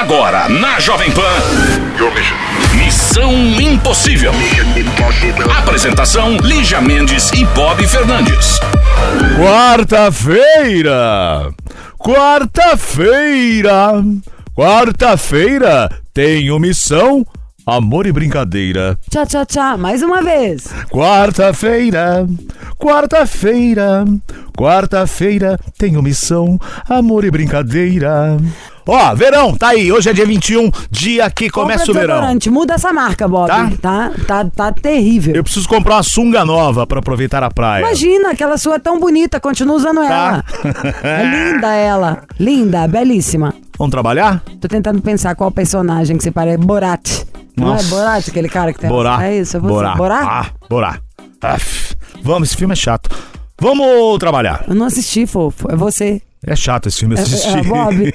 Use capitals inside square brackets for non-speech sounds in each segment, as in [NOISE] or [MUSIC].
Agora, na Jovem Pan. Missão Impossível. Apresentação: Lígia Mendes e Bob Fernandes. Quarta-feira! Quarta-feira! Quarta-feira tenho missão Amor e brincadeira. Tchá, tchá, tchá. Mais uma vez. Quarta-feira, quarta-feira, quarta-feira tenho missão, amor e brincadeira. Ó, verão, tá aí. Hoje é dia 21, dia que começa Compra o verão. desodorante. Muda essa marca, Bob. Tá? Tá, tá, tá terrível. Eu preciso comprar uma sunga nova pra aproveitar a praia. Imagina, aquela sua é tão bonita. Continua usando ela. Tá. [LAUGHS] É linda ela. Linda, belíssima. Vamos trabalhar? Tô tentando pensar qual personagem que você parece. Borat. Não é Nossa. Borat, aquele cara que tem... Borá. É isso, é você. Borá. Borá? Ah, Borá. Aff. Vamos, esse filme é chato. Vamos trabalhar. Eu não assisti, fofo. É você. É chato esse filme É, assistir. é, Bob.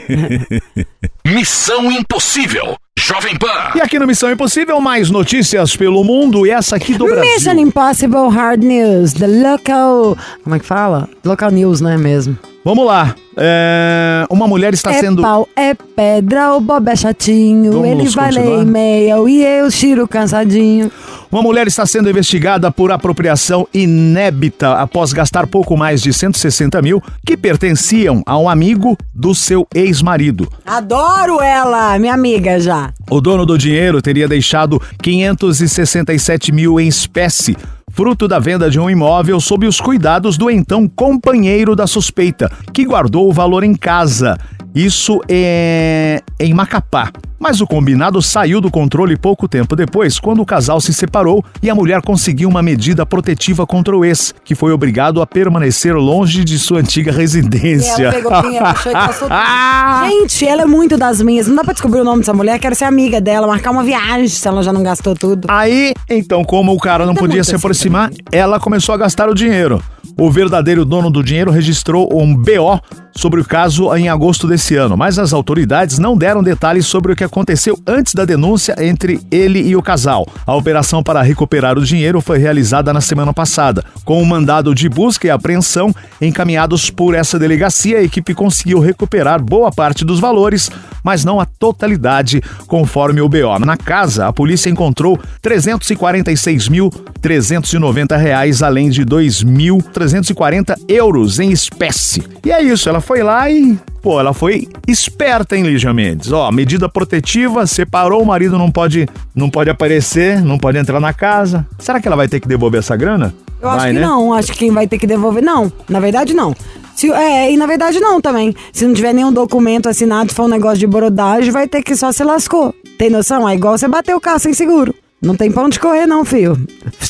[LAUGHS] Missão Impossível. Jovem Pan. E aqui no Missão Impossível, mais notícias pelo mundo e essa aqui do Brasil. Mission Impossible Hard News. The local... Como é que fala? Local News, não é mesmo? Vamos lá. É, Uma mulher está é sendo. pau, é pedra, o Bob é chatinho. Vamos ele vai ler e-mail e eu tiro cansadinho. Uma mulher está sendo investigada por apropriação inébita após gastar pouco mais de 160 mil que pertenciam a um amigo do seu ex-marido. Adoro ela, minha amiga já. O dono do dinheiro teria deixado 567 mil em espécie, fruto da venda de um imóvel sob os cuidados do então companheiro da suspeita, que guardou o valor em casa. Isso é em Macapá. Mas o combinado saiu do controle pouco tempo depois, quando o casal se separou e a mulher conseguiu uma medida protetiva contra o ex, que foi obrigado a permanecer longe de sua antiga residência. Ela pegou dinheiro, puxou e passou [LAUGHS] tudo. Gente, ela é muito das minhas. Não dá pra descobrir o nome dessa mulher. Quero ser amiga dela, marcar uma viagem se ela já não gastou tudo. Aí, então, como o cara não Tá podia se assim aproximar, ela começou a gastar o dinheiro. O verdadeiro dono do dinheiro registrou um BO sobre o caso em agosto desse ano, mas as autoridades não deram detalhes sobre o que aconteceu antes da denúncia entre ele e o casal. A operação para recuperar o dinheiro foi realizada na semana passada. Com um mandado de busca e apreensão encaminhados por essa delegacia, a equipe conseguiu recuperar boa parte dos valores, mas não a totalidade, conforme o BO. Na casa, a polícia encontrou 346.390 reais, além de 2.340 euros em espécie. E é isso, ela foi lá e Pô, ela foi esperta, hein, Lígia Mendes? Ó, medida protetiva, separou, o marido não pode, não pode aparecer, não pode entrar na casa. Será que ela vai ter que devolver essa grana? Eu acho vai, que né? não. Acho que quem vai ter que devolver. Não, na verdade, não. Se, é, e na verdade, não também. Se não tiver nenhum documento assinado, se for um negócio de brodagem, vai ter que só se lascou. Tem noção? É igual você bater o carro sem seguro. Não tem pão de correr, não, filho.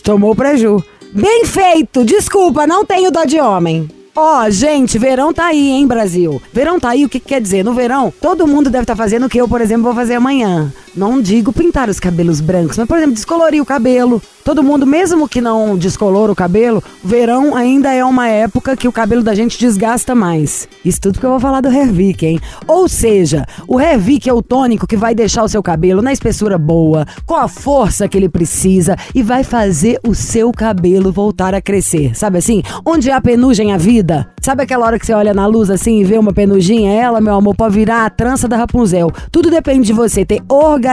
Tomou o preju. Bem feito! Desculpa, não tenho dó de homem. Ó, gente, verão tá aí, hein, Brasil? Verão tá aí, o que, que quer dizer? No verão, todo mundo deve estar fazendo o que eu, por exemplo, vou fazer amanhã. Não digo pintar os cabelos brancos, mas, por exemplo, descolorir o cabelo. Todo mundo, mesmo que não descolore o cabelo, verão ainda é uma época que o cabelo da gente desgasta mais. Isso tudo porque eu vou falar do Hervik, hein? Ou seja, o Hervik é o tônico que vai deixar o seu cabelo na espessura boa, com a força que ele precisa e vai fazer o seu cabelo voltar a crescer. Sabe assim? Onde há penugem a vida? Sabe aquela hora que você olha na luz assim e vê uma penuginha? Ela, meu amor, pode virar a trança da Rapunzel. Tudo depende de você ter organização,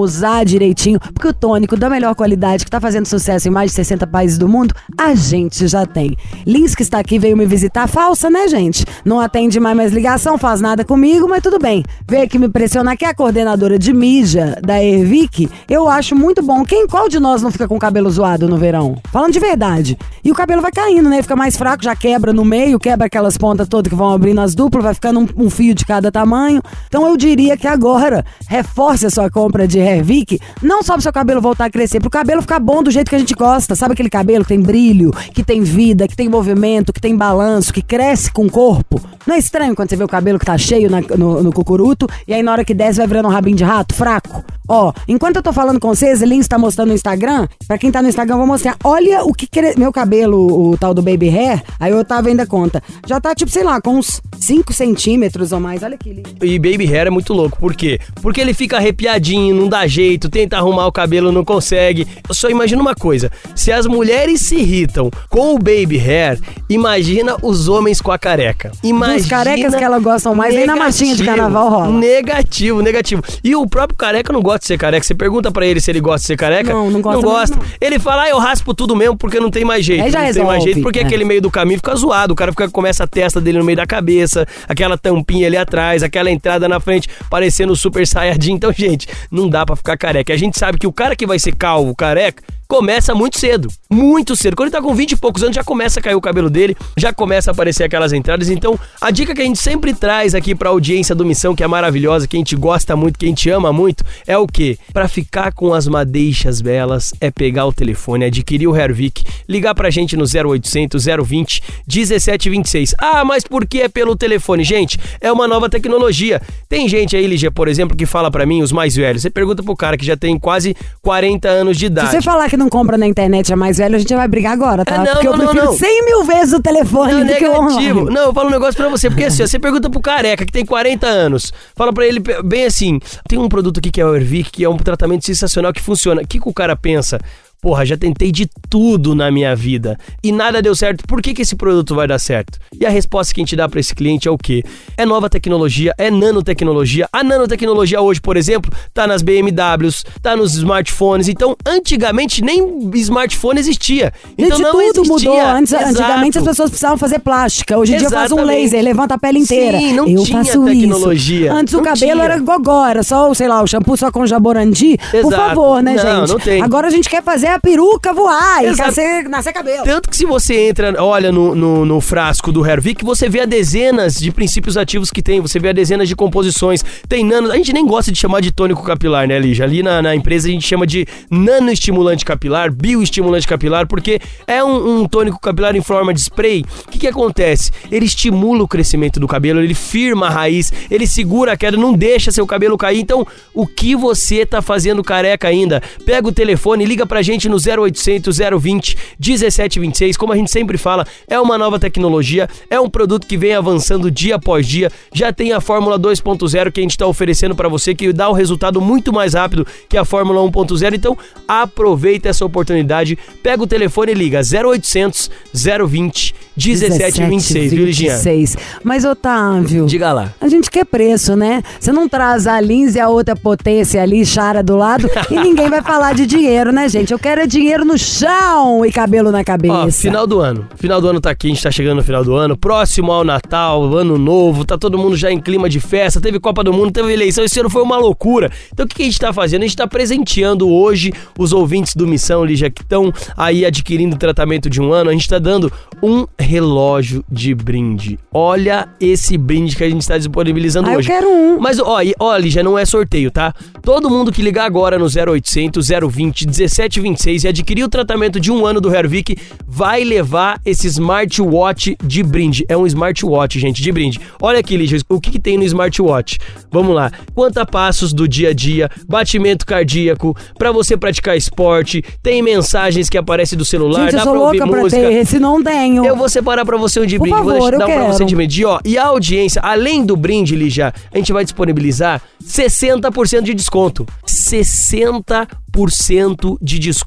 usar direitinho, porque o tônico da melhor qualidade que tá fazendo sucesso em mais de 60 países do mundo, a gente já tem. Lins que está aqui veio me visitar, falsa, né, gente? Não atende mais ligação, faz nada comigo, mas tudo bem. Veio aqui me pressionar que é a coordenadora de mídia da Ervic, eu acho muito bom. Quem, qual de nós não fica com o cabelo zoado no verão? Falando de verdade. E o cabelo vai caindo, né? Fica mais fraco, já quebra no meio, quebra aquelas pontas todas que vão abrindo as duplas, vai ficando um, um fio de cada tamanho. Então eu diria que agora, reforce a sua compra de Hervik, não só pro seu cabelo voltar a crescer, pro cabelo ficar bom do jeito que a gente gosta. Sabe aquele cabelo que tem brilho, que tem vida, que tem movimento, que tem balanço, que cresce com o corpo? Não é estranho quando você vê o cabelo que tá cheio na- no, no cucuruto e aí na hora que desce vai virando um rabinho de rato, fraco? Ó, enquanto eu tô falando com vocês, Lins tá mostrando no Instagram. Pra quem tá no Instagram, eu vou mostrar. Olha o que, que meu cabelo, o tal do baby hair, aí eu tava ainda conta. Já tá, tipo, sei lá, com uns 5 centímetros ou mais. Olha aqui, Lins. E baby hair é muito louco. Por quê? Porque ele fica arrepiadinho, não dá jeito, tenta arrumar o cabelo, não consegue. Eu só imagino uma coisa: se as mulheres se irritam com o baby hair, imagina os homens com a careca. Imagina. Dos carecas que elas gostam mais, nem na marchinha de carnaval rola. Negativo, negativo. E o próprio careca não gosta de ser careca. Você pergunta pra ele se ele gosta de ser careca? Não, não gosta Não mesmo, gosta. não. Ele fala, ah, eu raspo tudo mesmo porque não tem mais jeito. Aí já não tem mais resolve, jeito porque é. aquele meio do caminho fica zoado. O cara fica, começa a testa dele no meio da cabeça, aquela tampinha ali atrás, aquela entrada na frente, parecendo super saiyajin. Então, gente, não dá pra ficar careca. A gente sabe que o cara que vai ser calvo, careca, começa muito cedo. Muito cedo. Quando ele tá com 20 e poucos anos, já começa a cair o cabelo dele, já começa a aparecer aquelas entradas. Então, a dica que a gente sempre traz aqui pra audiência do Missão, que é maravilhosa, que a gente gosta muito, que a gente ama muito, é o quê? Pra ficar com as madeixas belas, é pegar o telefone, adquirir o Hervik, ligar pra gente no 0800 020 1726. Ah, mas por que é pelo telefone? Gente, é uma nova tecnologia. Tem gente aí, Ligia, por exemplo, que fala pra mim, os mais velhos. Você pergunta pro cara que já tem quase 40 anos de Se idade. você falar que não compra na internet é mais velho, a gente vai brigar agora, tá? É, não, Porque eu não, não, prefiro não. 100 mil vezes o telefone Não, do que o negativo. Não, eu falo um negócio pra você, porque assim, ó, você pergunta pro careca que tem 40 anos, fala pra ele bem assim: tem um produto aqui que é o Ervic, que é um tratamento sensacional que funciona. O que, que o cara pensa? Porra, já tentei de tudo na minha vida e nada deu certo. Por que, que esse produto vai dar certo? E a resposta que a gente dá pra esse cliente é o quê? É nova tecnologia, é nanotecnologia. A nanotecnologia hoje, por exemplo, tá nas BMWs, tá nos smartphones. Então, antigamente nem smartphone existia. Então não tudo existia. mudou. Antes, antigamente as pessoas precisavam fazer plástica. Hoje em dia faz um laser, levanta a pele inteira. Sim, não eu tinha faço tecnologia. isso. Antes o Não cabelo tinha. era gogó, era só, sei lá, o shampoo só com jaborandi. Por Exato. favor, né, Não, gente? não tem. Agora a gente quer fazer a peruca voar e Exato. nascer, nascer cabelo. Tanto que se você entra, olha no, no, no frasco do Hervik, você vê a dezenas de princípios ativos que tem, você vê a dezenas de composições, tem nano. A gente nem gosta de chamar de tônico capilar, né, Lígia? Ali na, na empresa a gente chama de nanoestimulante capilar, bioestimulante capilar, porque é um, um tônico capilar em forma de spray. O que, que acontece? Ele estimula o crescimento do cabelo, ele firma a raiz, ele segura a queda, não deixa seu cabelo cair. Então, o que você tá fazendo careca ainda? Pega o telefone, liga pra gente no 0800 020 1726. Como a gente sempre fala, é uma nova tecnologia, é um produto que vem avançando dia após dia. Já tem a Fórmula 2.0 que a gente está oferecendo para você, que dá um resultado muito mais rápido que a Fórmula 1.0. Então, aproveita essa oportunidade, pega o telefone e liga 0800 020 1726, viu, Liginha? 26. Mas, Otávio. Diga lá. A gente quer preço, né? Você não traz a Lins e a outra potência ali, Chara do lado, [LAUGHS] e ninguém vai falar de dinheiro, né, gente? Eu quero é dinheiro no chão e cabelo na cabeça. Ó, final do ano. Final do ano tá aqui, a gente tá chegando no final do ano. Próximo ao Natal, ano novo, tá todo mundo já em clima de festa. Teve Copa do Mundo, teve eleição. Esse ano foi uma loucura. Então o que a gente tá fazendo? A gente tá presenteando hoje os ouvintes do Missão, Lígia, que estão aí adquirindo o tratamento de um ano. A gente tá dando um relógio de brinde. Olha esse brinde que a gente tá disponibilizando Ah, eu hoje. quero um. Mas, ó, ó, Lígia, não é sorteio, tá? Todo mundo que ligar agora no 0800 020 1726 e adquirir o tratamento de um ano do Hervik vai levar esse smartwatch de brinde. É um smartwatch, gente, de brinde. Olha aqui, Lígia, o que, que tem no smartwatch? Vamos lá. Quanta passos do dia a dia, batimento cardíaco, pra você praticar esporte, tem mensagens que aparecem do celular, gente, eu dá sou pra ouvir louca pra música. ter esse, não tenho. Eu vou separar pra você um de Por brinde, vou favor, deixar eu dar um pra você de medir, ó. E a audiência, além do brinde, Lígia, a gente vai disponibilizar 60% de desconto. 60% de desconto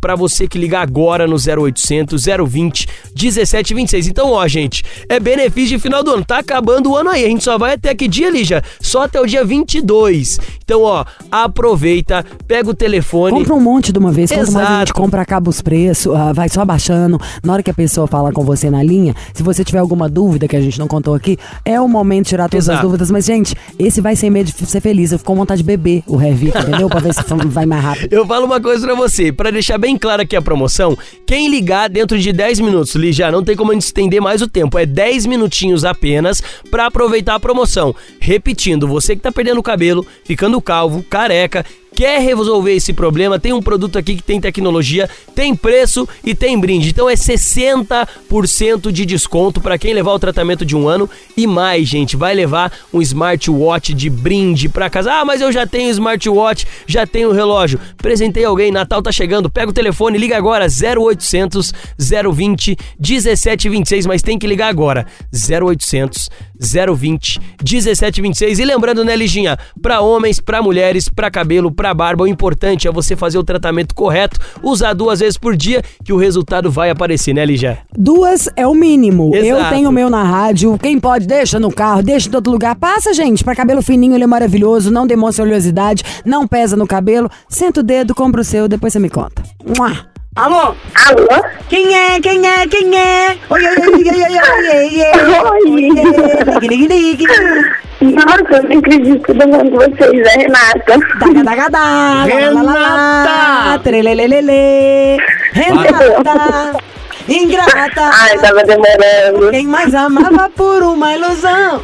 pra você que ligar agora no 0800 020 1726. Então, ó, gente, é benefício de final do ano. Tá acabando o ano aí. A gente só vai até que dia, Lígia? Só até o dia 22. Então, ó, aproveita, pega o telefone. Compra um monte de uma vez. Quanto mais a gente Exato. compra, acaba os preços, ah, vai só abaixando. Na hora que a pessoa fala com você na linha, se você tiver alguma dúvida que a gente não contou aqui, é o momento de tirar todas as Exato. dúvidas. Mas, gente, esse vai sem medo de ser feliz. Eu fico com vontade de beber o Revic, entendeu? pra ver se vai mais rápido. [LAUGHS] Eu falo uma coisa pra você, pra deixar bem claro aqui a promoção, quem ligar dentro de 10 minutos, Lígia, não tem como a gente estender mais o tempo, é 10 minutinhos apenas pra aproveitar a promoção. Repetindo, você que tá perdendo o cabelo, ficando calvo, careca, Quer resolver esse problema? Tem um produto aqui que tem tecnologia, tem preço e tem brinde. Então é 60% de desconto para quem levar o tratamento de um ano e mais, gente. Vai levar um smartwatch de brinde para casa. Ah, mas eu já tenho smartwatch, já tenho relógio. Presentei alguém, Natal tá chegando. Pega o telefone, liga agora 0800 020 1726, mas tem que ligar agora. 0800 020 1726. E lembrando, né, Liginha? Para homens, para mulheres, para cabelo, para barba, o importante é você fazer o tratamento correto, usar duas vezes por dia, que o resultado vai aparecer, né, Ligia? Duas é o mínimo. Eu Exato. tenho o meu na rádio. Quem pode, deixa no carro, deixa em todo lugar. Passa, gente. Pra cabelo fininho, ele é maravilhoso. Não demonstra oleosidade, não pesa no cabelo. Senta o dedo, compra o seu, depois você me conta. Mua. Alô? Alô? Quem é? Quem é? Quem é? Oi, oi, oi, [LAUGHS] oi, oi, oi, oi, oi. Oi. Ligue, ligue, ligue. Nossa, eu não acredito que eu tô falando com vocês, é Renata. Daga, daga, daga. Renata! Trelelelele. Renata. Ingrata. Ai, tava demorando. Quem mais amava por uma ilusão?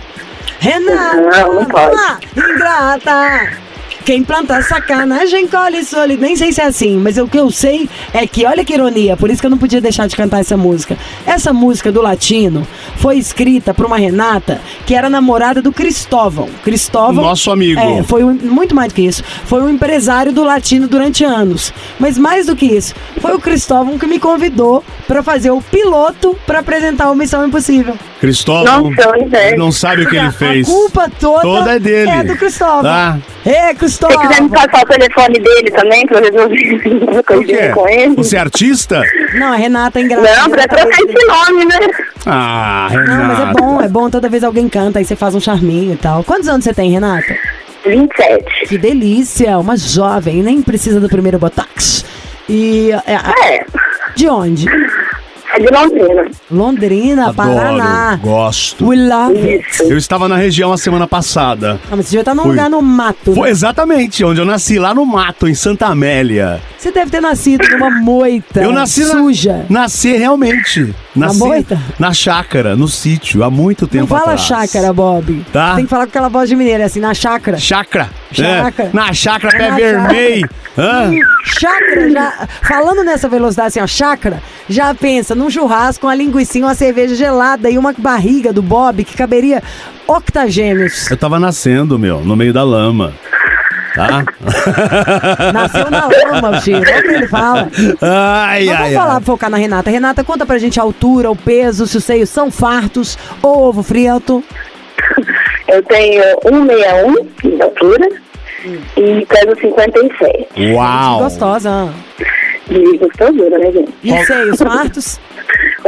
Renata. Não, não pode. Ingrata. Quem planta sacanagem colhe solidão. Nem sei se é assim, mas o que eu sei é que, olha que ironia, por isso que eu não podia deixar de cantar essa música. Essa música do latino foi escrita por uma Renata que era namorada do Cristóvão. Cristóvão. Nosso amigo. É, foi um- muito mais do que isso. Foi um empresário do latino durante anos. Mas mais do que isso, foi o Cristóvão que me convidou pra fazer o piloto pra apresentar o Missão Impossível. Cristóvão é. ele não sabe o que ele fez. A culpa toda, Toda é dele. é do Cristóvão. Tá. Ê, Se Cristóvão! quiser me passar o telefone dele também, pra eu resolver [LAUGHS] O quê? coisinha com ele. Você é artista? Não, a Renata é engraçada. Não, pra trocar esse nome, né? Ah, Renata. Não, mas é bom, é bom. Toda vez alguém canta, aí você faz um charminho e tal. Quantos anos você tem, Renata? 27. Que delícia, uma jovem, nem precisa do primeiro botox. E é, É, de onde? É de Londrina. Londrina, Paraná. Adoro, gosto. We love it. Isso. Eu estava na região a semana passada. Ah, mas você já tá num Fui. lugar no mato. né? Foi exatamente onde eu nasci, lá no mato, em Santa Amélia. Você deve ter nascido numa moita Eu nasci na- suja. Nasci realmente. Na Nasci moita? na chácara, no sítio, há muito tempo Não fala atrás. chácara, Bob. Tá. Tem que falar com aquela voz de mineiro, assim, na chácara. Chácara. Chácara. É, na chácara, pé Na vermelho. Chácara, já. Falando nessa velocidade assim, ó, chácara, já pensa num churrasco, uma linguiça, uma cerveja gelada e uma barriga do Bob que caberia octagêmeos. Eu tava nascendo, meu, no meio da lama. Tá? [LAUGHS] Nasceu na lama, filho. É o que ele fala. Ai, Mas ai, vamos falar, ai. focar na Renata. Renata, conta pra gente a altura, o peso, se os seios são fartos ou ovo frito. [LAUGHS] Eu tenho 161 de altura e peso 57 Uau. Gostosa. de gostosura, né, gente? E seios fartos?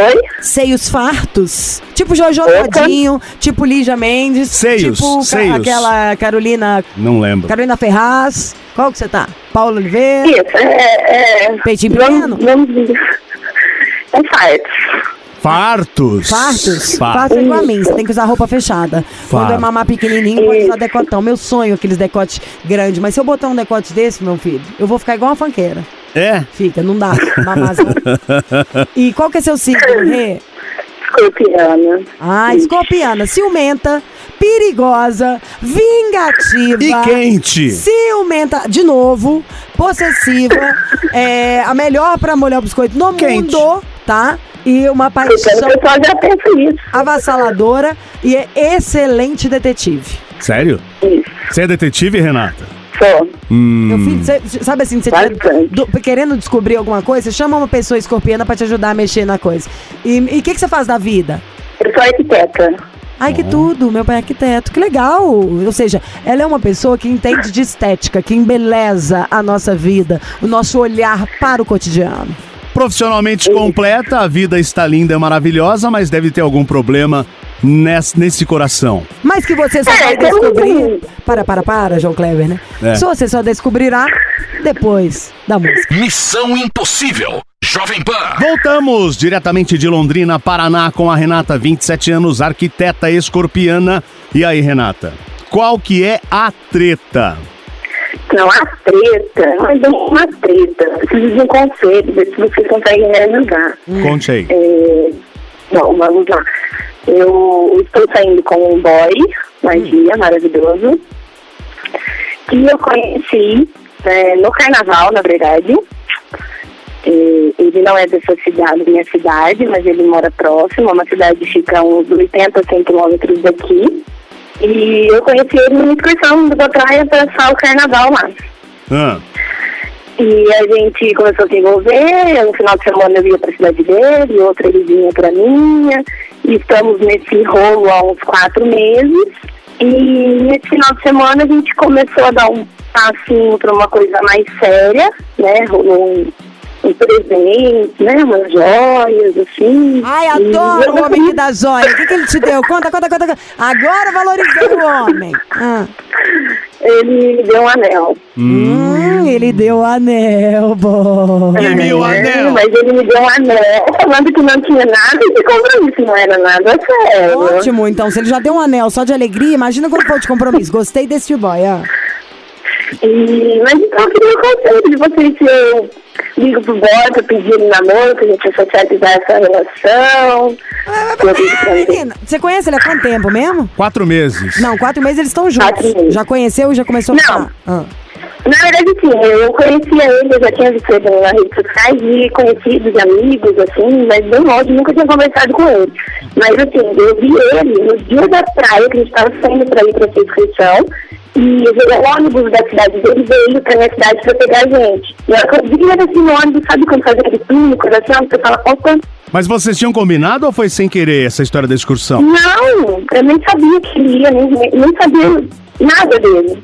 Oi? Seios fartos? Tipo Jojo Opa. Todinho, tipo Lígia Mendes. Seios, Tipo ca- seios. aquela Carolina, Não lembro. Carolina Ferraz. Qual que você tá? Paulo Oliveira? Isso, é... é Peitinho vamos, pequeno? vamos dizer. É fartos. Fartos. Fartos? Fa- Fartos é igual a mim, você tem que usar roupa fechada. Quando é mamar pequenininho, pode usar decotão. Meu sonho é aqueles decotes grandes. Mas se eu botar um decote desse, meu filho, eu vou ficar igual uma fanqueira. É. Fica, não dá. Mamazão. [LAUGHS] e qual que é seu signo, Rê? Escorpiana. Ah, escorpiana, ciumenta, perigosa, vingativa. E quente. Ciumenta, de novo, possessiva, [LAUGHS] é a melhor pra molhar o biscoito no Quente. mundo, tá? E uma paixão avassaladora e é excelente detetive. Sério? Isso. Você é detetive, Renata? Só. Hum. Meu filho, cê- sabe assim, você do- querendo descobrir alguma coisa, você chama uma pessoa escorpiana pra te ajudar a mexer na coisa. E o que, que você faz da vida? Eu sou arquiteta. Ai, que tudo, meu pai é arquiteto, que legal. Ou seja, ela é uma pessoa que entende de estética, que embeleza a nossa vida, o nosso olhar para o cotidiano. Profissionalmente completa, a vida está linda e maravilhosa, mas deve ter algum problema nesse, nesse coração. Mas que você só É, vai eu- descobrir. Para, para, para, João Kleber, né? É. Só você só descobrirá depois da música. Missão Impossível. Jovem Pan. Voltamos diretamente de Londrina, Paraná, com a Renata, 27 anos, arquiteta escorpiana. E aí, Renata? Qual que é a treta? Não, a treta, mas é uma treta. Preciso de um conselho, ver se vocês conseguem me ajudar. Conte aí. É, bom, vamos lá. Eu estou saindo com um boy, Hum. magia, maravilhoso, que eu conheci é, no carnaval, na verdade. Ele não é dessa cidade, minha cidade, mas ele mora próximo, é uma cidade que fica uns 80, 100 quilômetros daqui. E eu conheci ele numa excursão da praia para passar o carnaval lá. Ah, E a gente começou a se envolver, no final de semana eu ia para a cidade dele, outra ele vinha para minha. E estamos nesse rolo há uns quatro meses. E nesse final de semana a gente começou a dar um passinho para uma coisa mais séria, né? Rolou um, um presente, né? Umas joias, assim. Ai, E adoro o homem que dá joia. O que, que ele te deu? Conta, conta, conta. conta. Agora valorizei o homem. Ah. Ele me deu um anel. Hum, ele deu o anel, bom. E meu É, anel? Mas ele me deu um anel, falando que não tinha nada de compromisso, não era nada sério. Ótimo, então. Se ele já deu um anel só de alegria, imagina quando for de compromisso. Gostei desse boy, ó. E, mas então eu queria o conselho de vocês se eu ligo pro boy pra pedir ele namoro, pra gente socializar essa relação. Pra ele. Menina, você conhece ele há quanto tempo mesmo? quatro meses. Não, quatro meses eles estão juntos. Quatro meses. Já conheceu e já começou a Não. Ah. Na verdade, sim, eu conhecia ele, eu já tinha visto ele nas redes sociais e conhecidos, amigos, assim, mas bem longe, nunca tinha conversado com ele. Mas, assim, eu vi ele no dia da praia, que a gente estava saindo para ir para essa inscrição, e o ônibus da cidade dele veio para minha cidade para pegar a gente. E a eu vi que ele era assim no ônibus, sabe quando faz aquele coisa assim, você fala, opa, Mas vocês tinham combinado ou foi sem querer essa história da excursão? não, eu nem sabia que ele ia, nem nem sabia nada dele.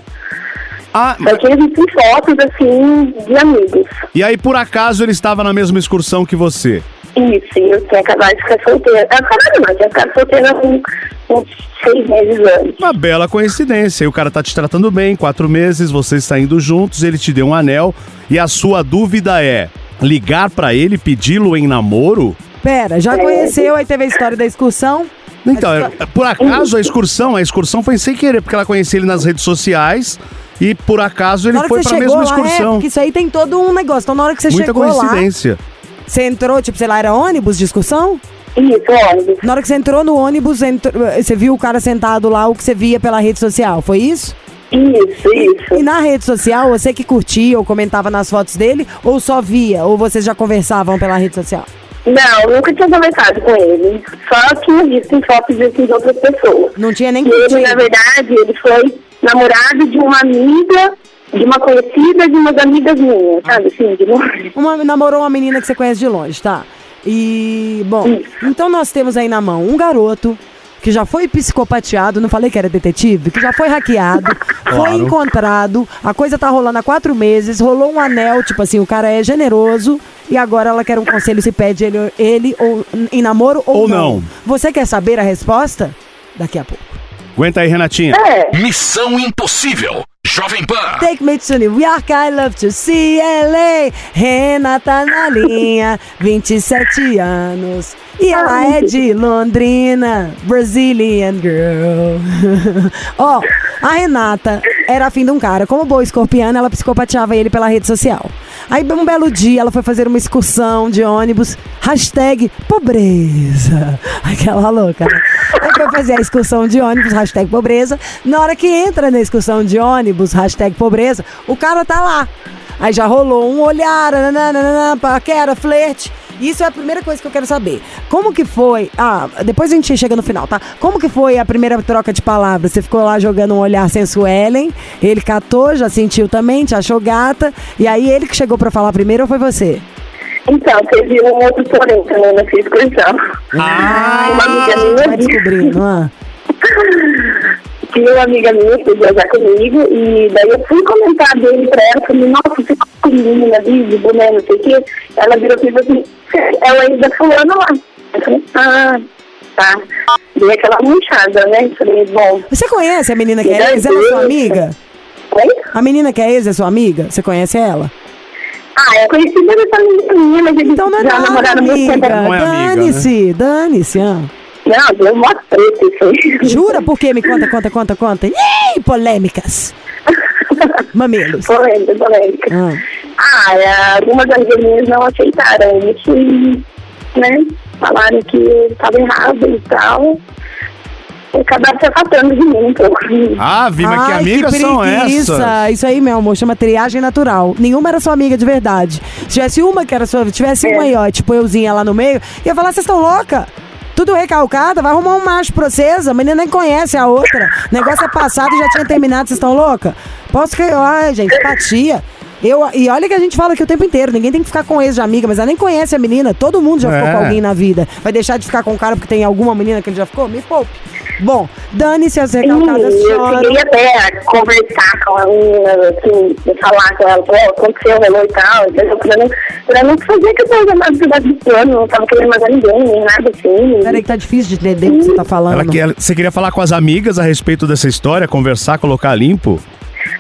Ah, Só em fotos, assim, de amigos. e aí por acaso ele estava na mesma excursão que você? Isso, e eu tinha acabado de ficar solteira. Eu acabado não, eu tinha ficado solteira com uns seis meses antes. Uma bela coincidência. E o cara tá te tratando bem, quatro meses, vocês saindo juntos, ele te deu um anel. E a sua dúvida é ligar pra ele, pedi-lo em namoro? Pera, já conheceu, aí teve a história da excursão. Então, é- por acaso a excursão, a excursão foi sem querer, porque ela conhecia ele nas redes sociais e por acaso ele foi pra chegou mesma lá, é, excursão. isso aí tem todo um negócio. Então, na hora que você Muita chegou lá, coincidência. você entrou, tipo, sei lá, era ônibus de excursão? Isso, ônibus. Na hora que você entrou no ônibus, entrou- você viu o cara sentado lá, o que você via pela rede social, foi isso? Isso, isso. E na rede social, você que curtia ou comentava nas fotos dele, ou só via, ou vocês já conversavam pela rede social? Não, nunca tinha conversado com ele. Só tinha visto em fotos assim, de outras pessoas. Não tinha nem E ele, curtido. na verdade, ele foi namorado de uma amiga, de uma conhecida de umas amigas minhas, sabe? Assim, de longe. Uma, namorou uma menina que você conhece de longe, tá? E, bom, então nós temos aí na mão um garoto que já foi psicopateado, não falei que era detetive, que já foi hackeado, [LAUGHS] foi encontrado, a coisa tá rolando há quatro meses, rolou um anel, tipo assim, o cara é generoso e agora ela quer um conselho se pede ele, ele ou, em namoro ou, Ou não. Você quer saber a resposta? Daqui a pouco. Aguenta aí, Renatinha. É, Missão Impossível. Jovem Pan. Take me to New York, I love to see LA. Renata na linha, 27 anos. E ela é de Londrina, Brazilian girl. [LAUGHS] Ó, a Renata era afim de um cara. Como boa escorpiana, ela psicopateava ele pela rede social. Aí, um belo dia, ela foi fazer uma excursão de ônibus, hashtag pobreza. [LAUGHS] Aquela louca, né? Aí foi fazer a excursão de ônibus, hashtag pobreza. Na hora que entra na excursão de ônibus, hashtag pobreza, o cara tá lá. Aí já rolou um olhar, nananana, paquera, flerte. Isso é a primeira coisa que eu quero saber. Como que foi? Ah, depois a gente chega no final, tá? Como que foi a primeira troca de palavras? Você ficou lá jogando um olhar sensuelen, ele catou, já sentiu também, te achou gata, e aí ele que chegou pra falar primeiro ou foi você? então, teve um outro porém também nessa excursão. Ah! Uma amiga Vai minha descobrindo, ah. [LAUGHS] tinha uma amiga minha que foi viajar comigo e daí eu fui comentar dele pra ela, falei, nossa, você com menina, vídeo, boné, não sei o quê. Ela virou e falou assim, ela é da fulana lá. Eu falei, ah, tá. Dei aquela murchada, né? Falei, bom, Você conhece a menina que é ex? Ela é sua amiga? oi? A menina que é ex é sua amiga? Você conhece ela? Ah, é conhecida dessa minha, mas eles Então não é já nada, namoraram muito amiga. tempo. Não é amiga, né? Dane-se, dane-se. ah. Não, deu mó treta isso aí. Jura? Por quê? Me conta, conta, conta, conta. Ih, polêmicas. Mamilos. Polêmica, polêmica. Ah. Ah, é, algumas amigas minhas não aceitaram isso e, né, falaram que estava errado e tal. acabaram se afastando de mim um pouco. Ah, Vi, mas que amigas são essas? Isso aí, meu amor, chama triagem natural. Nenhuma era sua amiga de verdade. Se tivesse uma que era sua, tivesse uma aí, ó, tipo euzinha lá no meio, ia falar, vocês estão louca? Tudo recalcada, vai arrumar um macho pra vocês, a menina nem conhece a outra. O negócio é passado já tinha terminado, vocês estão louca? Posso que. Ai, gente, empatia. Eu, e olha que a gente fala aqui o tempo inteiro, ninguém tem que ficar com ex de amiga, mas ela nem conhece a menina, todo mundo já ficou É. com alguém na vida. Vai deixar de ficar com o cara porque tem alguma menina que ele já ficou? Me poupe. Bom, dane-se as Sim, recalcadas eu choram. cheguei até conversar com a menina, assim, falar com ela, pô, aconteceu, rolou e tal, entendeu? Pra não, pra não fazer que eu tava mais cuidado do plano, não tava querendo matar ninguém, nem nada assim. Peraí que tá difícil de entender o que você tá falando. Ela- você queria falar com as amigas a respeito dessa história, conversar, colocar limpo?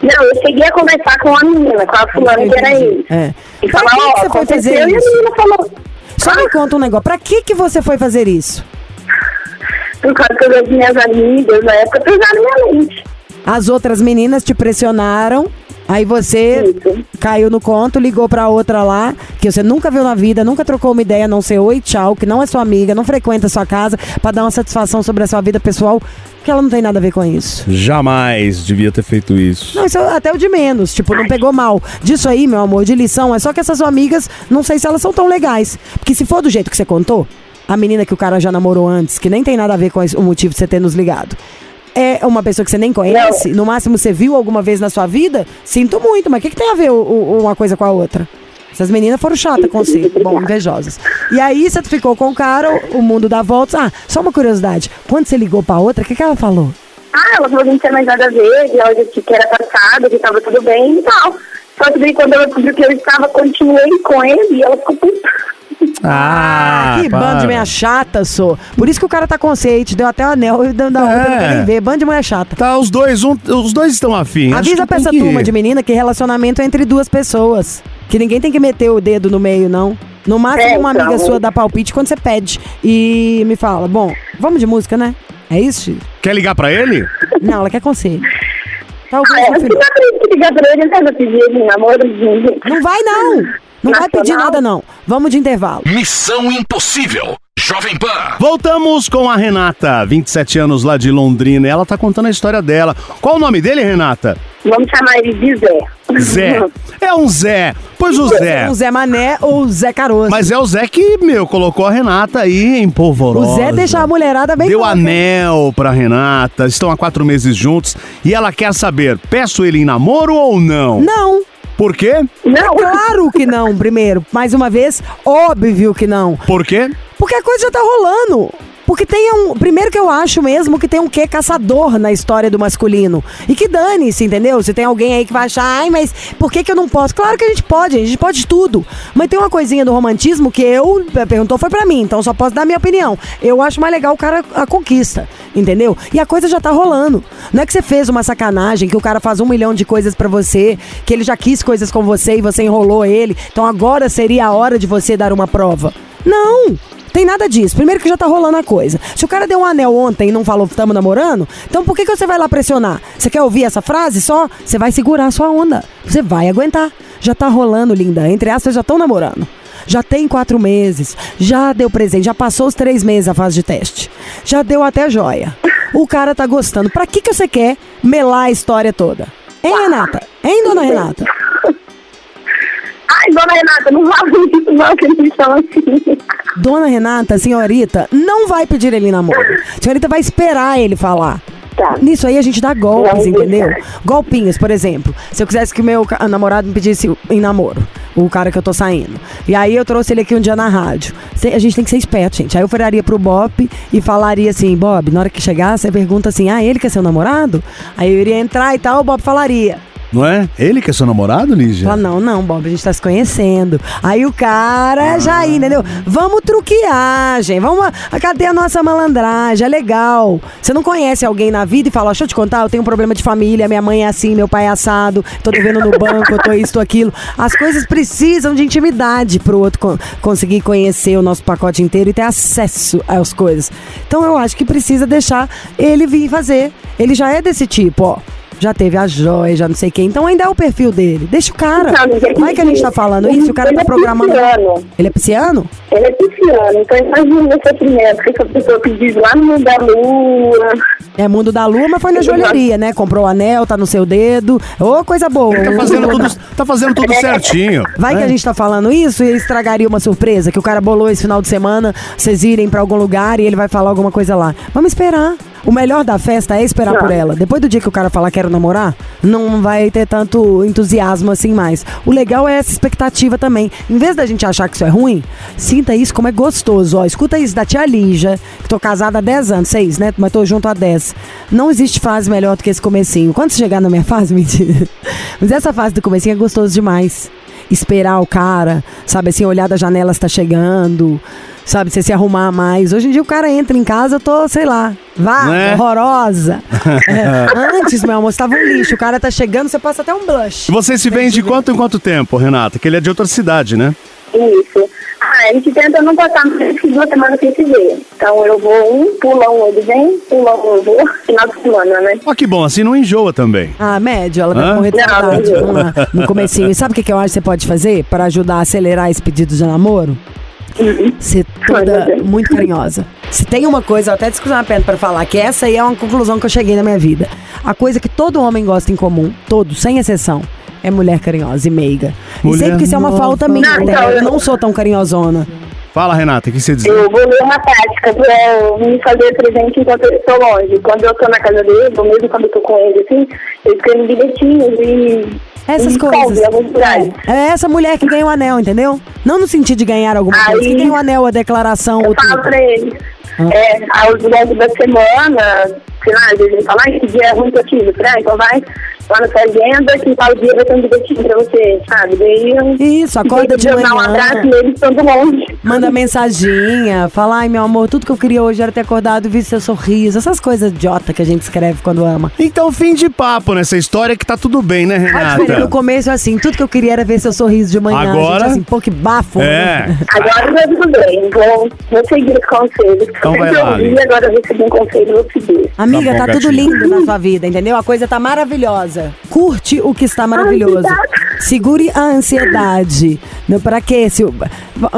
Não, eu cheguei a conversar com a menina, com a fulana que era ele. É. E Pra falar, ó, foi fazer aconteceu, e a isso? menina falou, Só me conta um negócio. Pra que que você foi fazer isso? por causa que eu das minhas amigas, na época, pesaram minha mente. As outras meninas te pressionaram, aí você Isso. caiu no conto, ligou pra outra lá, que você nunca viu na vida, nunca trocou uma ideia, a não ser oi, tchau, que não é sua amiga, não frequenta a sua casa, pra dar uma satisfação sobre a sua vida pessoal, que ela não tem nada a ver com isso. Jamais devia ter feito isso. Não, isso é até o de menos, tipo, não pegou mal. Disso aí, meu amor, de lição, é só que essas suas amigas, não sei se elas são tão legais. Porque se for do jeito que você contou, a menina que o cara já namorou antes, que nem tem nada a ver com o motivo de você ter nos ligado, é uma pessoa que você nem conhece, no máximo você viu alguma vez na sua vida, sinto muito, mas o que, que tem a ver o- o- uma coisa com a outra? Essas meninas foram chatas com você, bom, invejosas. E aí você ficou com o cara, o mundo dá voltas. Ah, só uma curiosidade, quando você ligou pra outra, o que, que ela falou? Ah, ela falou que não tinha mais nada a ver, que ela disse que era passado, que tava tudo bem e tal. Só que daí quando ela descobriu que eu estava, continuei com ele e ela ficou puta. Ah, que bando de mulher chata, sou. Por isso que o cara tá consciente, deu até o anel e deu da outra, não quer nem ver. Bando de mulher chata. Tá, os dois, um- os dois estão afim. Avisa pra essa que- turma de menina que relacionamento é entre duas pessoas. Que ninguém tem que meter o dedo no meio, não. No máximo, É, uma então. amiga sua dá palpite quando você pede. E me fala, bom, vamos de música, né? É isso? Chico? Quer ligar pra ele? Não, ela quer conselho. Tá Ah, ela seu filho? fica triste que ligar pra ele, ele tava pedindo namoro de... Não vai, não! Não vai pedir Nacional? nada, não. Vamos de intervalo. Missão Impossível. Jovem Pan. Voltamos com a Renata, 27 anos lá de Londrina. Ela tá contando a história dela. Qual o nome dele, Renata? Vamos chamar ele de Zé. Zé. É um Zé. Pois o Zé. O Zé Mané ou o Zé Caroço. Mas é o Zé que, meu, colocou a Renata aí em polvorosa. o Zé deixa a mulherada bem Deu hein? anel pra Renata, estão há quatro meses juntos e ela quer saber, peço ele em namoro ou não? Não, Por quê? Não, claro que não, primeiro. Mais uma vez, óbvio que não. Por quê? Porque a coisa já tá rolando. Porque tem um. Primeiro que eu acho mesmo que tem um quê caçador na história do masculino. E que dane-se, entendeu? Se tem alguém aí que vai achar, ai, mas por que, que eu não posso? Claro que a gente pode, a gente pode tudo. Mas tem uma coisinha do romantismo que eu. Perguntou foi pra mim, então só posso dar minha opinião. Eu acho mais legal o cara a conquista, entendeu? E a coisa já tá rolando. Não é que você fez uma sacanagem, que o cara faz um milhão de coisas pra você, que ele já quis coisas com você e você enrolou ele. Então agora seria a hora de você dar uma prova. Não! Tem nada disso. Primeiro que já tá rolando a coisa. Se o cara deu um anel ontem e não falou que tamo namorando, então por que, que você vai lá pressionar? Você quer ouvir essa frase só? Você vai segurar a sua onda. Você vai aguentar. Já tá rolando, linda. Entre aspas, já estão namorando. Já tem quatro meses. Já deu presente. Já passou os três meses a fase de teste. Já deu até joia. O cara tá gostando. Pra que, que você quer melar a história toda? Hein, Renata? Hein, dona Renata? Ai, dona Renata, não fala isso não, que eles estão assim. Dona Renata, senhorita, não vai pedir ele namoro. Senhorita vai esperar ele falar. Tá. Nisso aí a gente dá golpes, entendeu? Golpinhos, por exemplo. Se eu quisesse que o meu namorado me pedisse em namoro, o cara que eu tô saindo. E aí eu trouxe ele aqui um dia na rádio. A gente tem que ser esperto, gente. Aí eu furaria pro Bob e falaria assim: Bob, na hora que chegar, você pergunta assim: ah, ele que é seu namorado? Aí eu iria entrar e tal, o Bob falaria. Não é? Ele que é seu namorado, Lígia? Fala, não, não, Bob, a gente tá se conhecendo. Aí o cara já aí, entendeu? Vamos truqueagem, vamos. Cadê a nossa malandragem? É legal. Você não conhece alguém na vida e fala, deixa eu te contar, eu tenho um problema de família, minha mãe é assim, meu pai é assado, tô devendo no banco, eu tô isso, tô aquilo. As coisas precisam de intimidade pro outro con- conseguir conhecer o nosso pacote inteiro e ter acesso às coisas. Então eu acho que precisa deixar ele vir fazer. Ele já é desse tipo, ó. Já teve a joia, já não sei quem. Então ainda é o perfil dele. Deixa o cara. Não, mas é Vai que a gente tá falando isso, o cara ele tá é programando. pisciano. Ele é pisciano? Ele é pisciano, então imagina esse sofrimento que essa pessoa pediu lá no mundo da lua. É mundo da lua, mas foi na joalheria, né? Comprou o anel, tá no seu dedo. Ô, coisa boa. Tá fazendo tudo, tá fazendo tudo certinho. Vai que a gente tá falando isso e estragaria uma surpresa, que o cara bolou esse final de semana, vocês irem pra algum lugar e ele vai falar alguma coisa lá. Vamos esperar. O melhor da festa é esperar Não. por ela. Depois do dia que o cara falar quero namorar, não vai ter tanto entusiasmo assim mais. O legal é essa expectativa também. Em vez da gente achar que isso é ruim, sinta isso como é gostoso. Ó, escuta isso da tia Lígia, que tô casada há 10 anos, 6, né? Mas tô junto há 10. Não existe fase melhor do que esse comecinho. Quando você chegar na minha [LAUGHS] fase, mentira. Mas essa fase do comecinho é gostoso demais esperar o cara, sabe assim, olhar da janela se tá chegando, sabe, você se arrumar mais. Hoje em dia o cara entra em casa, eu tô, sei lá, vá, Né? horrorosa. [LAUGHS] É, Antes, meu amor, você tava um lixo, o cara tá chegando, você passa até um blush. E você se vê de quanto em quanto tempo, Renata? Que ele é de outra cidade, né? Isso. Ah, a gente tenta não passar mais que duas semanas sem se ver. Então eu vou um, pula um, ele vem, pula um, eu vou, final de semana, né? Ó, que bom, assim não enjoa também. Ah, médio, ela tá não. Vamos lá, no comecinho. E sabe o que, que eu acho que você pode fazer para ajudar a acelerar esse pedido de namoro? Ser toda muito carinhosa. Se tem uma coisa, eu até descusar uma pena pra falar, que essa aí é uma conclusão que eu cheguei na minha vida. A coisa que todo homem gosta em comum, todos, sem exceção, é mulher carinhosa e meiga. e Mulher sempre que isso é uma falta minha, Não, então, Eu não sou tão carinhosona. Fala, Renata, o que você diz? Eu vou ler uma tática pra eu me fazer presente enquanto eu estou longe. Quando eu tô na casa dele, ou mesmo quando eu tô com ele, assim, eu escrevo bilhetinhos e. Essas e coisas. É, é essa mulher que ganha o anel, entendeu? Não no sentido de ganhar alguma Aí- coisa, que ganha o anel, a declaração, Eu falo tudo. pra ele. Ah. É, ao longo da semana, às vezes ele fala, ah, esse dia é ruim pra ti, eu ah, então vai lá na sua agenda, que tal dia vai ter um bilhetinho pra você, sabe? Daí eu. Isso, acorda de eu dar um manhã. abraço nele estando longe. Manda mensaginha, fala, ai meu amor, tudo que eu queria hoje era ter acordado e visto seu sorriso. Essas coisas idiota que a gente escreve quando ama. Então, fim de papo nessa história que tá tudo bem, né, ver, no Renata? começo assim, tudo que eu queria era ver seu sorriso de manhã. Agora? Gente, assim, pô, que bafo. É. né? Agora já tudo bem, vou, vou seguir os conselhos. Então vai lá, ouvi, Ali. agora eu recebi um conselho, vou seguir. Amiga, Tá tá, bom, tudo gatinho. lindo na sua vida, entendeu? A coisa tá maravilhosa. Curte o que está maravilhoso. Segure a ansiedade. Não, pra quê? Se,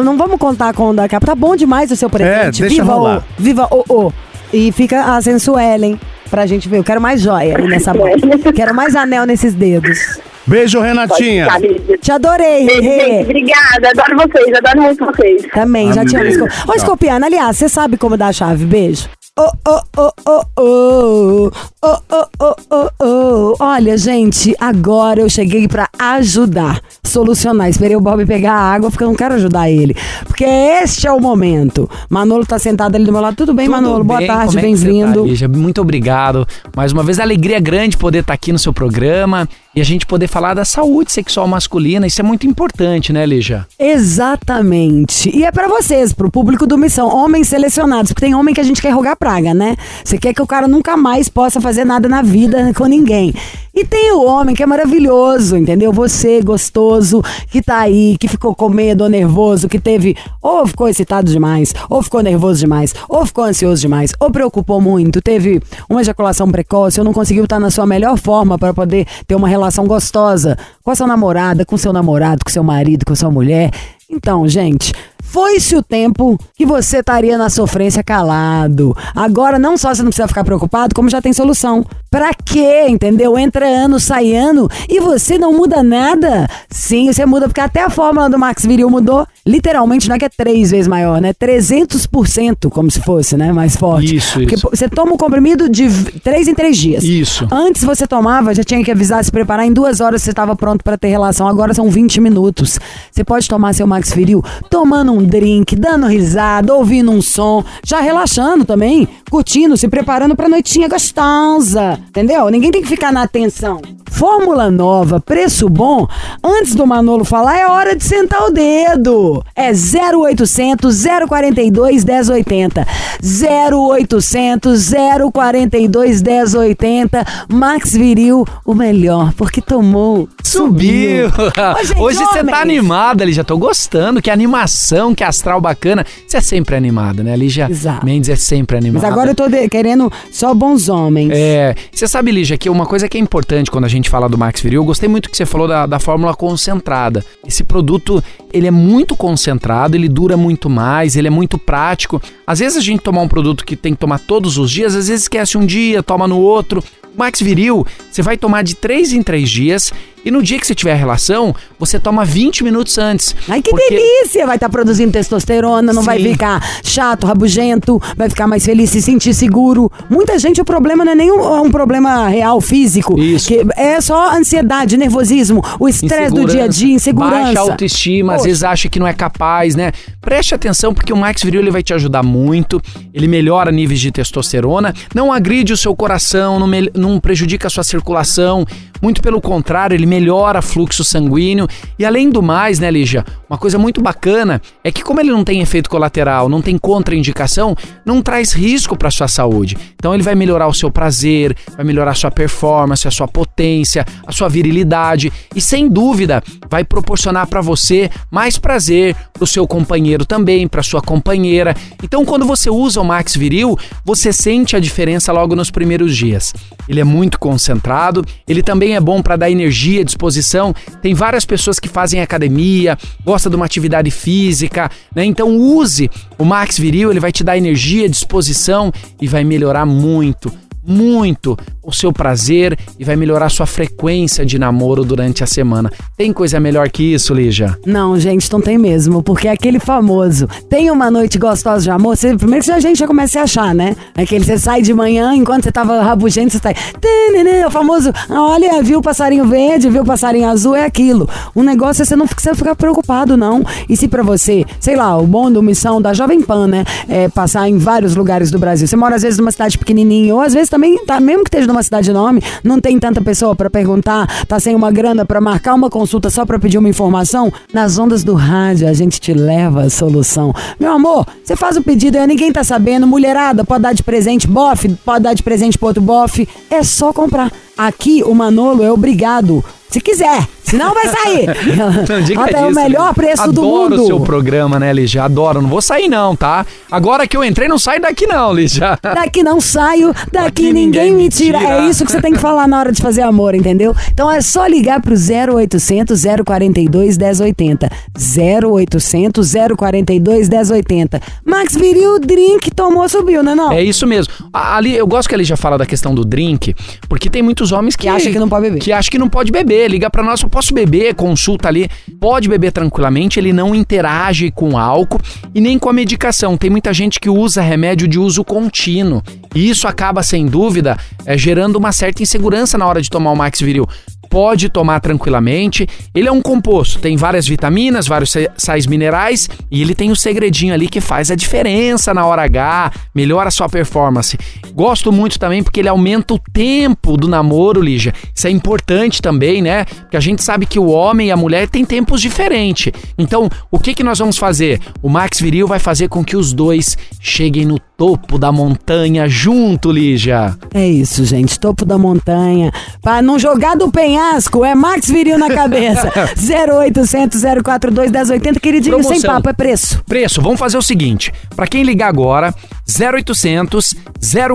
não vamos contar com o da capa. Tá bom demais o seu presente. É, viva rolar. o, viva o, o. E fica a sensuelen pra gente ver. Eu quero mais joia aí nessa mão. Quero mais anel nesses dedos. Beijo, Renatinha. ficar. Te adorei, Beijo, gente. Obrigada, adoro vocês, adoro muito vocês. Também, já te amo. Ô, Escopiana, aliás, você sabe como dar a chave? Beijo. Oh, oh, oh, oh, oh, oh, oh, oh, oh, oh. Olha, gente, agora eu cheguei pra ajudar, solucionar. Esperei o Bob pegar a água, porque eu não quero ajudar ele. Porque este é o momento. Manolo tá sentado ali do meu lado. Tudo bem, Tudo Manolo? Boa bem? tarde, Como é bem-vindo. tá? Muito obrigado. Mais uma vez, alegria grande poder estar aqui no seu programa e a gente poder falar da saúde sexual masculina. Isso é muito importante, né, Lígia? Exatamente. E é pra vocês, pro público do Missão, homens selecionados, porque tem homem que a gente quer rogar praga, né? Você quer que o cara nunca mais possa fazer nada na vida com ninguém. E tem o homem que é maravilhoso, entendeu? Você, gostoso, que tá aí, que ficou com medo ou nervoso, que teve, ou ficou excitado demais, ou ficou nervoso demais, ou ficou ansioso demais, ou preocupou muito, teve uma ejaculação precoce, ou não conseguiu estar na sua melhor forma para poder ter uma relação gostosa com a sua namorada, com seu namorado, com seu marido, com sua mulher. Então, gente, foi-se o tempo que você estaria na sofrência calado. Agora, não só você não precisa ficar preocupado, como já tem solução. Pra quê? Entendeu? Entra ano, sai ano e você não muda nada? Sim, você muda porque até a fórmula do Max Viril mudou. Literalmente, não é que é três vezes maior, né? 300%, como se fosse, né? Mais forte. Isso, Porque isso. você toma um comprimido de três em três dias. Isso. Antes você tomava, já tinha que avisar, se preparar. Em duas horas você estava pronto para ter relação. Agora são 20 minutos. Você pode tomar seu Max Viril tomando um drink, dando risada, ouvindo um som, já relaxando também, curtindo, se preparando para noitinha gostosa. Entendeu? Ninguém tem que ficar na atenção. Fórmula nova, preço bom. Antes do Manolo falar, é hora de sentar o dedo. É 0800 042 1080. 0800 042 1080. Max Viril, o melhor, porque tomou. subiu. Ô, gente, Hoje você tá animada, Lígia. Tô gostando. Que animação, que astral bacana. Você é sempre animada, né, Lígia? Exato. Mendes é sempre animada. Mas agora eu tô de- querendo só bons homens. É, você sabe, Lígia, que uma coisa que é importante quando a gente fala do Max Viril, eu gostei muito que você falou da, da fórmula concentrada. Esse produto, ele é muito concentrado, ele dura muito mais, ele é muito prático. Às vezes a gente tomar um produto que tem que tomar todos os dias, às vezes esquece um dia, toma no outro. O Max Viril, você vai tomar de 3 em 3 dias e no dia que você tiver a relação, você toma 20 minutos antes. Ai, que Porque- delícia! Vai estar produzindo testosterona, não vai Sim. ficar chato, rabugento, vai ficar mais feliz, se sentir seguro. Muita gente, o problema não é nem um, um problema real, físico. Isso. É só ansiedade, nervosismo, o estresse do dia a dia, insegurança. Baixa autoestima, às Poxa. vezes acha que não é capaz, né? Preste atenção porque o Max Viril ele vai te ajudar muito. Ele melhora níveis de testosterona, não agride o seu coração, não, não prejudica a sua circulação. Muito pelo contrário, ele melhora fluxo sanguíneo. E além do mais, né, Lígia? Uma coisa muito bacana é que, como ele não tem efeito colateral, não tem contraindicação, não traz risco para sua saúde. Então, ele vai melhorar o seu prazer, vai melhorar a sua performance, a sua potência, a sua virilidade e, sem dúvida, vai proporcionar para você mais prazer, para o seu companheiro também, para sua companheira. Então, quando você usa o Max Viril, você sente a diferença logo nos primeiros dias. Ele é muito concentrado, ele também é bom para dar energia, disposição. Tem várias pessoas que fazem academia, gosta de uma atividade física, né? Então use o Max Viril, ele vai te dar energia, disposição e vai melhorar muito, muito o seu prazer e vai melhorar sua frequência de namoro durante a semana. Tem coisa melhor que isso, Lígia? Não, gente, não tem mesmo, porque é aquele famoso. Tem uma noite gostosa de amor, você, primeiro que a gente já começa a achar, né? Aquele você sai de manhã, enquanto você tava rabugento, você sai. "Tananã", O famoso, olha, viu o passarinho verde, viu o passarinho azul, é aquilo. O negócio é você não ficar, ficar preocupado, não. E se pra você, sei lá, o bom do missão da Jovem Pan, né? É passar em vários lugares do Brasil. Você mora às vezes numa cidade pequenininha, ou às vezes também, tá, mesmo que esteja numa cidade enorme, não tem tanta pessoa pra perguntar, tá sem uma grana pra marcar uma consulta só pra pedir uma informação. Nas ondas do rádio, a gente te leva a solução. Meu amor, você faz o pedido ninguém tá sabendo. Mulherada, pode dar de presente bofe, pode dar de presente pro outro bofe. É só comprar. Aqui, o Manolo é obrigado. Se quiser, senão vai sair. [LAUGHS] Não diga Até o isso, melhor preço do Adoro mundo. o seu programa, né, Lígia? Adoro. Não vou sair, não, tá? Agora que eu entrei, não sai daqui, não, Lígia. [LAUGHS] Daqui não saio, daqui, Daqui ninguém, me tira. tira. É isso que você tem que falar na hora de fazer amor, entendeu? Então é só ligar pro 0800 042 1080. 0800 042 1080. Max Viril, drink, tomou, subiu, né não? É isso mesmo. Ali, eu gosto que a Lígia fala da questão do drink, porque tem muitos homens que, Que acha que não pode beber. Que acha que não pode beber. Liga pra nós, eu posso beber, consulta ali. Pode beber tranquilamente, ele não interage com álcool e nem com a medicação. Tem muita gente que usa remédio de uso contínuo. E isso acaba, sem dúvida, é, gerando uma certa insegurança na hora de tomar o Max Viril. Pode tomar tranquilamente. Ele é um composto, tem várias vitaminas, vários sa- sais minerais e ele tem o segredinho ali que faz a diferença na hora H, melhora a sua performance. Gosto muito também porque ele aumenta o tempo do namoro, Lígia. Isso é importante também, né? Porque a gente sabe que o homem e a mulher têm tempos diferentes. Então, o que que nós vamos fazer? O Max Viril vai fazer com que os dois cheguem no topo da montanha junto, Lígia. É isso, gente. Topo da montanha. Pra não jogar do penhasco, é Max Viril na cabeça. 0800 042 1080. Queridinho, sem Promoção. papo, é preço. Preço, vamos fazer o seguinte: para quem ligar agora, 0800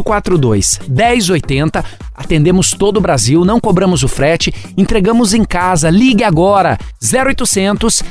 042 1080, atendemos todo o Brasil, não cobramos o frete, entregamos em casa. Ligue agora, 0800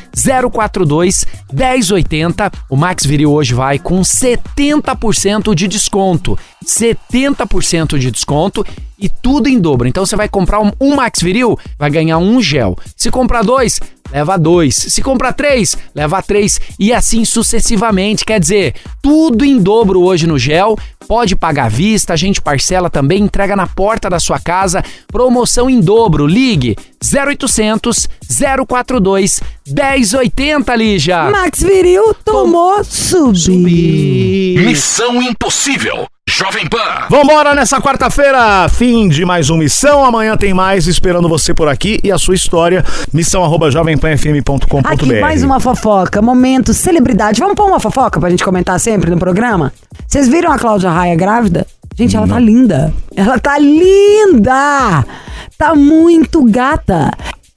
042 1080. O Max Viril hoje vai com 70% de desconto. 70% de desconto e tudo em dobro. Então você vai comprar um, um Max Viril, vai ganhar um gel. Se comprar dois, leva dois. Se comprar três, leva três. E assim sucessivamente. Quer dizer, tudo em dobro hoje no gel. Pode pagar à vista, a gente parcela também, entrega na porta da sua casa. Promoção em dobro. Ligue 0800 042 1080, Lígia. Max Viril tomou, subiu. Missão Impossível. Jovem Pan. Vambora nessa quarta-feira, fim de mais uma missão. Amanhã tem mais esperando você por aqui e a sua história. Missão arroba jovempanfm.com.br. Aqui, mais uma fofoca. Momento, celebridade. Vamos pôr uma fofoca pra gente comentar sempre no programa? Vocês viram a Cláudia Raia grávida? Gente, ela tá linda. Ela tá linda! Tá muito gata.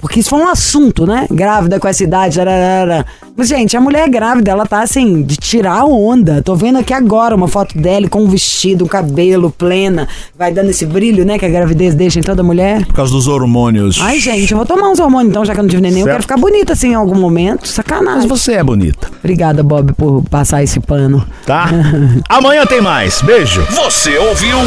Porque isso foi um assunto, né? Grávida com essa idade. Ararara. Mas, gente, a mulher grávida, ela tá assim, de tirar a onda. Tô vendo aqui agora uma foto dela com um vestido, um cabelo plena. Vai dando esse brilho, né? Que a gravidez deixa em toda mulher. Por causa dos hormônios. Ai, gente, eu vou tomar uns hormônios então, já que eu não tive neném. Eu Certo. quero ficar bonita assim em algum momento. Mas Sacanagem. você é bonita, Obrigada, Bob, por passar esse pano. tá? [LAUGHS] Amanhã tem mais. Beijo. Você ouviu?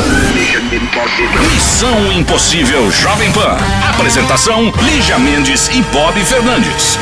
Missão Impossível Jovem Pan. Apresentação: Lígia Mendes e Bob Fernandes.